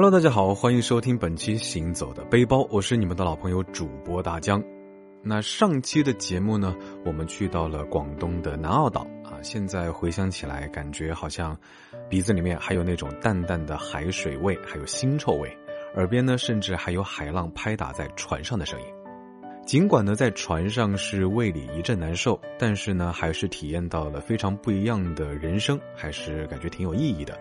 Hello，大家好，欢迎收听本期《行走的背包》，我是你们的老朋友主播大江。那上期的节目呢，我们去到了广东的南澳岛啊，现在回想起来，感觉好像鼻子里面还有那种淡淡的海水味，还有腥臭味，耳边呢甚至还有海浪拍打在船上的声音。尽管呢在船上是胃里一阵难受，但是呢还是体验到了非常不一样的人生，还是感觉挺有意义的。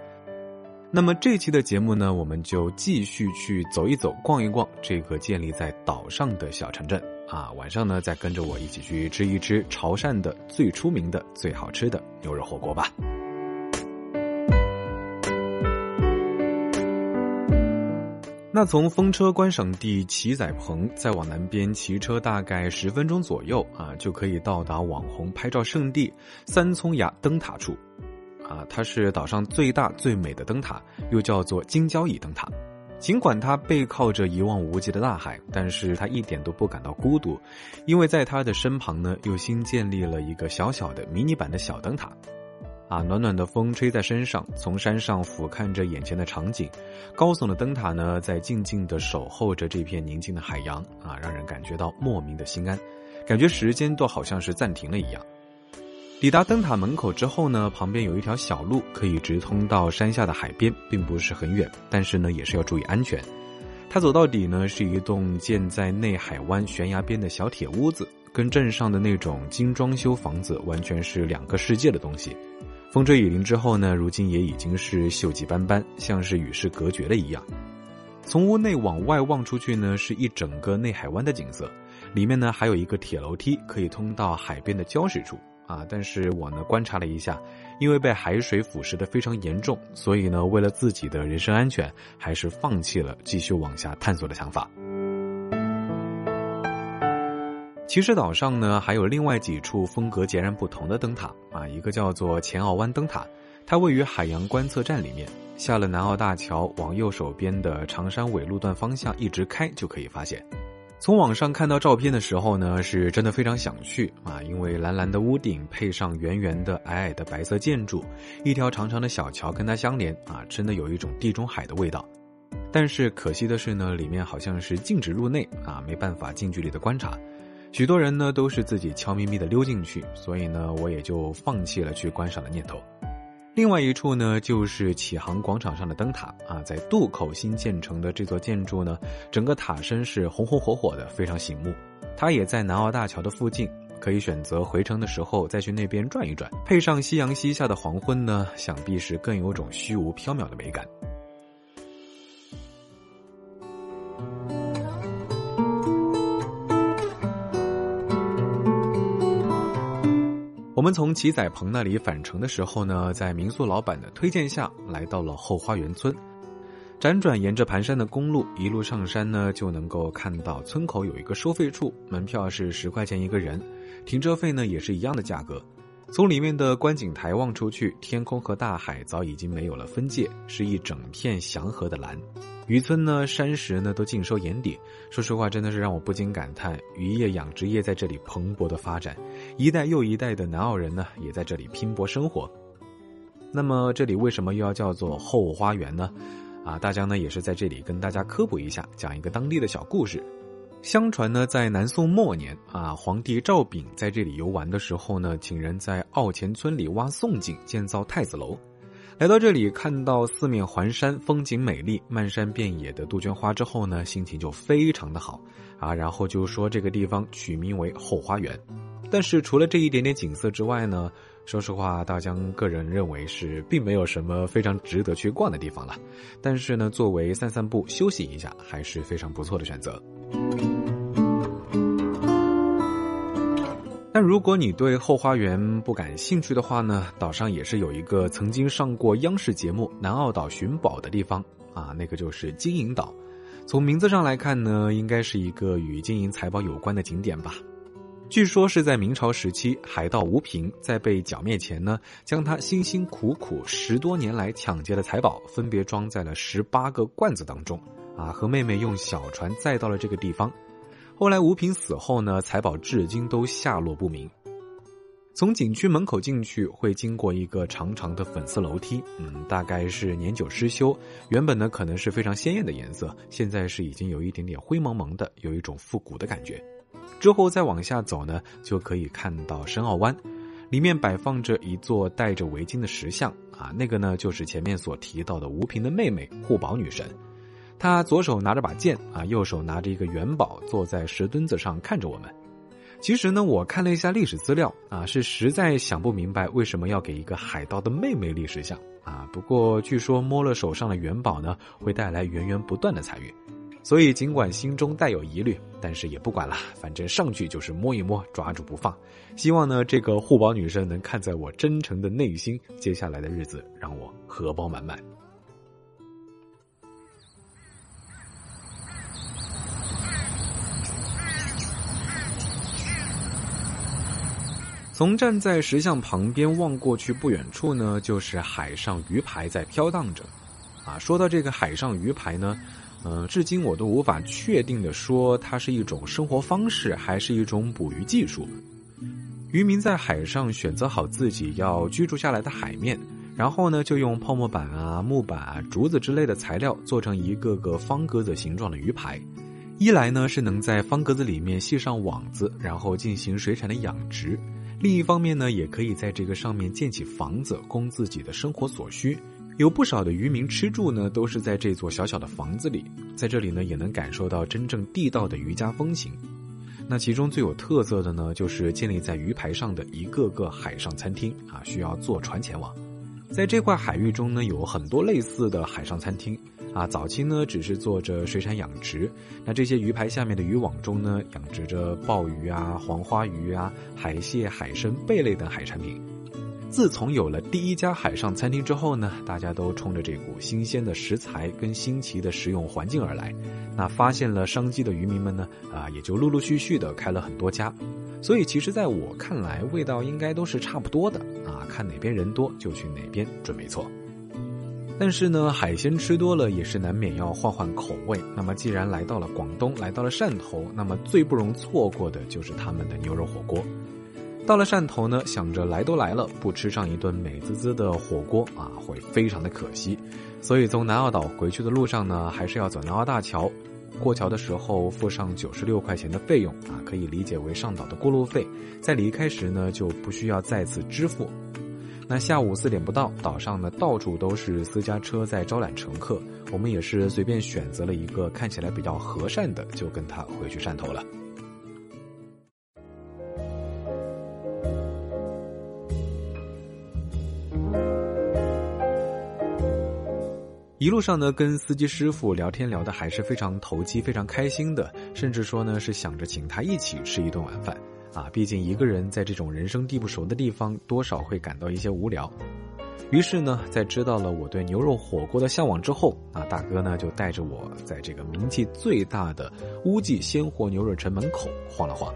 那么这期的节目呢，我们就继续去走一走、逛一逛这个建立在岛上的小城镇啊。晚上呢，再跟着我一起去吃一吃潮汕的最出名的、最好吃的牛肉火锅吧。那从风车观赏地旗仔棚再往南边骑车，大概十分钟左右啊，就可以到达网红拍照圣地三聪崖灯塔处。啊，它是岛上最大最美的灯塔，又叫做金交椅灯塔。尽管它背靠着一望无际的大海，但是它一点都不感到孤独，因为在它的身旁呢，又新建立了一个小小的迷你版的小灯塔。啊，暖暖的风吹在身上，从山上俯瞰着眼前的场景，高耸的灯塔呢，在静静的守候着这片宁静的海洋。啊，让人感觉到莫名的心安，感觉时间都好像是暂停了一样。抵达灯塔门口之后呢，旁边有一条小路可以直通到山下的海边，并不是很远，但是呢也是要注意安全。它走到底呢是一栋建在内海湾悬崖边的小铁屋子，跟镇上的那种精装修房子完全是两个世界的东西。风吹雨淋之后呢，如今也已经是锈迹斑斑，像是与世隔绝了一样。从屋内往外望出去呢，是一整个内海湾的景色，里面呢还有一个铁楼梯可以通到海边的礁石处。啊！但是我呢观察了一下，因为被海水腐蚀的非常严重，所以呢，为了自己的人身安全，还是放弃了继续往下探索的想法。其实岛上呢还有另外几处风格截然不同的灯塔啊，一个叫做前澳湾灯塔，它位于海洋观测站里面，下了南澳大桥往右手边的长山尾路段方向一直开就可以发现。从网上看到照片的时候呢，是真的非常想去啊！因为蓝蓝的屋顶配上圆圆的、矮矮的白色建筑，一条长长的小桥跟它相连啊，真的有一种地中海的味道。但是可惜的是呢，里面好像是禁止入内啊，没办法近距离的观察。许多人呢都是自己悄咪咪的溜进去，所以呢，我也就放弃了去观赏的念头。另外一处呢，就是启航广场上的灯塔啊，在渡口新建成的这座建筑呢，整个塔身是红红火火的，非常醒目。它也在南澳大桥的附近，可以选择回程的时候再去那边转一转。配上夕阳西下的黄昏呢，想必是更有种虚无缥缈的美感。我们从齐仔棚那里返程的时候呢，在民宿老板的推荐下来到了后花园村。辗转沿着盘山的公路一路上山呢，就能够看到村口有一个收费处，门票是十块钱一个人，停车费呢也是一样的价格。从里面的观景台望出去，天空和大海早已经没有了分界，是一整片祥和的蓝。渔村呢，山石呢都尽收眼底。说实话，真的是让我不禁感叹，渔业养殖业在这里蓬勃的发展，一代又一代的南澳人呢也在这里拼搏生活。那么这里为什么又要叫做后花园呢？啊，大江呢也是在这里跟大家科普一下，讲一个当地的小故事。相传呢，在南宋末年啊，皇帝赵昺在这里游玩的时候呢，请人在澳前村里挖宋井，建造太子楼。来到这里，看到四面环山，风景美丽，漫山遍野的杜鹃花之后呢，心情就非常的好啊。然后就说这个地方取名为后花园。但是除了这一点点景色之外呢，说实话，大江个人认为是并没有什么非常值得去逛的地方了。但是呢，作为散散步、休息一下，还是非常不错的选择。但如果你对后花园不感兴趣的话呢，岛上也是有一个曾经上过央视节目《南澳岛寻宝》的地方啊，那个就是金银岛。从名字上来看呢，应该是一个与金银财宝有关的景点吧。据说是在明朝时期，海盗吴平在被剿灭前呢，将他辛辛苦苦十多年来抢劫的财宝分别装在了十八个罐子当中，啊，和妹妹用小船载到了这个地方。后来吴平死后呢，财宝至今都下落不明。从景区门口进去，会经过一个长长的粉色楼梯，嗯，大概是年久失修。原本呢，可能是非常鲜艳的颜色，现在是已经有一点点灰蒙蒙的，有一种复古的感觉。之后再往下走呢，就可以看到深澳湾，里面摆放着一座戴着围巾的石像啊，那个呢就是前面所提到的吴平的妹妹护宝女神，他左手拿着把剑啊，右手拿着一个元宝，坐在石墩子上看着我们。其实呢，我看了一下历史资料啊，是实在想不明白为什么要给一个海盗的妹妹立石像啊。不过据说摸了手上的元宝呢，会带来源源不断的财运，所以尽管心中带有疑虑，但是也不管了，反正上去就是摸一摸，抓住不放。希望呢，这个护宝女神能看在我真诚的内心，接下来的日子让我荷包满满。从站在石像旁边望过去，不远处呢，就是海上鱼排在飘荡着。啊，说到这个海上鱼排呢，呃，至今我都无法确定的说它是一种生活方式，还是一种捕鱼技术。渔民在海上选择好自己要居住下来的海面，然后呢，就用泡沫板啊、木板、啊、竹子之类的材料做成一个个方格子形状的鱼排。一来呢，是能在方格子里面系上网子，然后进行水产的养殖。另一方面呢，也可以在这个上面建起房子，供自己的生活所需。有不少的渔民吃住呢，都是在这座小小的房子里，在这里呢，也能感受到真正地道的渔家风情。那其中最有特色的呢，就是建立在鱼排上的一个个海上餐厅啊，需要坐船前往。在这块海域中呢，有很多类似的海上餐厅。啊，早期呢只是做着水产养殖，那这些鱼排下面的渔网中呢，养殖着鲍鱼啊、黄花鱼啊、海蟹、海参、贝类等海产品。自从有了第一家海上餐厅之后呢，大家都冲着这股新鲜的食材跟新奇的食用环境而来。那发现了商机的渔民们呢，啊，也就陆陆续续的开了很多家。所以其实在我看来，味道应该都是差不多的啊，看哪边人多就去哪边准没错。但是呢，海鲜吃多了也是难免要换换口味。那么，既然来到了广东，来到了汕头，那么最不容错过的就是他们的牛肉火锅。到了汕头呢，想着来都来了，不吃上一顿美滋滋的火锅啊，会非常的可惜。所以从南澳岛回去的路上呢，还是要走南澳大桥。过桥的时候付上九十六块钱的费用啊，可以理解为上岛的过路费。在离开时呢，就不需要再次支付。那下午四点不到，岛上呢到处都是私家车在招揽乘客，我们也是随便选择了一个看起来比较和善的，就跟他回去汕头了。一路上呢，跟司机师傅聊天聊的还是非常投机、非常开心的，甚至说呢是想着请他一起吃一顿晚饭。啊，毕竟一个人在这种人生地不熟的地方，多少会感到一些无聊。于是呢，在知道了我对牛肉火锅的向往之后，啊，大哥呢就带着我在这个名气最大的乌记鲜活牛肉城门口晃了晃。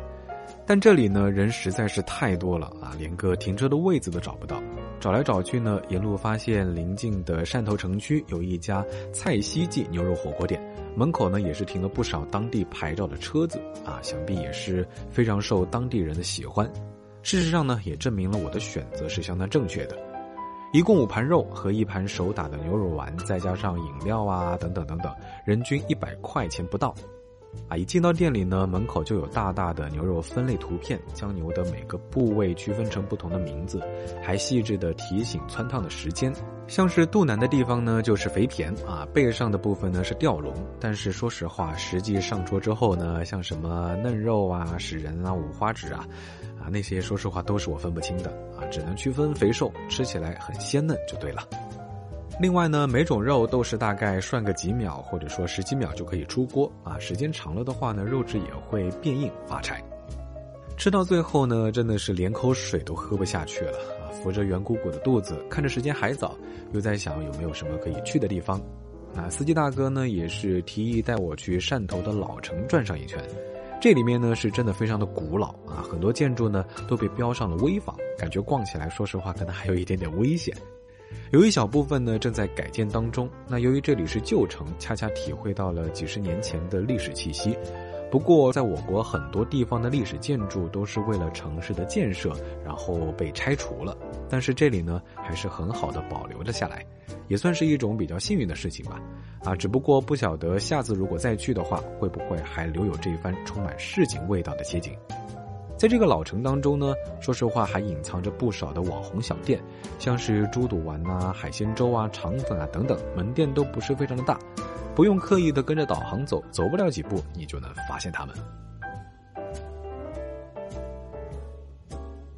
但这里呢人实在是太多了啊，连个停车的位子都找不到。找来找去呢，沿路发现临近的汕头城区有一家蔡西记牛肉火锅店。门口呢也是停了不少当地牌照的车子啊，想必也是非常受当地人的喜欢。事实上呢，也证明了我的选择是相当正确的。一共五盘肉和一盘手打的牛肉丸，再加上饮料啊等等等等，人均一百块钱不到。啊，一进到店里呢，门口就有大大的牛肉分类图片，将牛的每个部位区分成不同的名字，还细致的提醒汆烫的时间。像是肚腩的地方呢，就是肥胼啊；背上的部分呢是吊龙。但是说实话，实际上桌之后呢，像什么嫩肉啊、食仁啊、五花趾啊，啊那些说实话都是我分不清的啊，只能区分肥瘦，吃起来很鲜嫩就对了。另外呢，每种肉都是大概涮个几秒，或者说十几秒就可以出锅啊。时间长了的话呢，肉质也会变硬发柴。吃到最后呢，真的是连口水都喝不下去了啊！扶着圆鼓鼓的肚子，看着时间还早，又在想有没有什么可以去的地方。那司机大哥呢，也是提议带我去汕头的老城转上一圈。这里面呢是真的非常的古老啊，很多建筑呢都被标上了危房，感觉逛起来，说实话可能还有一点点危险。有一小部分呢正在改建当中。那由于这里是旧城，恰恰体会到了几十年前的历史气息。不过，在我国很多地方的历史建筑都是为了城市的建设，然后被拆除了。但是这里呢，还是很好的保留了下来，也算是一种比较幸运的事情吧。啊，只不过不晓得下次如果再去的话，会不会还留有这一番充满市井味道的街景。在这个老城当中呢，说实话还隐藏着不少的网红小店，像是猪肚丸呐、海鲜粥啊、肠粉啊等等，门店都不是非常的大，不用刻意的跟着导航走，走不了几步你就能发现它们。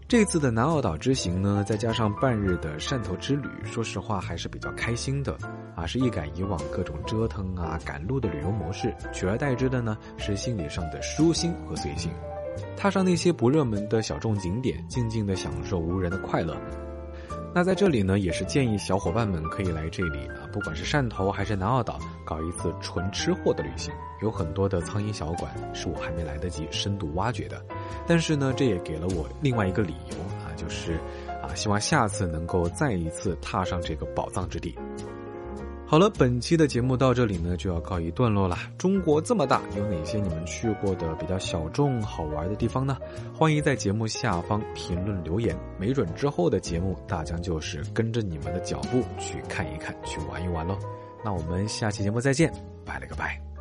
这次的南澳岛之行呢，再加上半日的汕头之旅，说实话还是比较开心的，啊，是一改以往各种折腾啊、赶路的旅游模式，取而代之的呢是心理上的舒心和随性。踏上那些不热门的小众景点，静静的享受无人的快乐。那在这里呢，也是建议小伙伴们可以来这里啊，不管是汕头还是南澳岛，搞一次纯吃货的旅行。有很多的苍蝇小馆是我还没来得及深度挖掘的，但是呢，这也给了我另外一个理由啊，就是啊，希望下次能够再一次踏上这个宝藏之地。好了，本期的节目到这里呢就要告一段落了。中国这么大，有哪些你们去过的比较小众好玩的地方呢？欢迎在节目下方评论留言，没准之后的节目大疆就是跟着你们的脚步去看一看，去玩一玩喽。那我们下期节目再见，拜了个拜。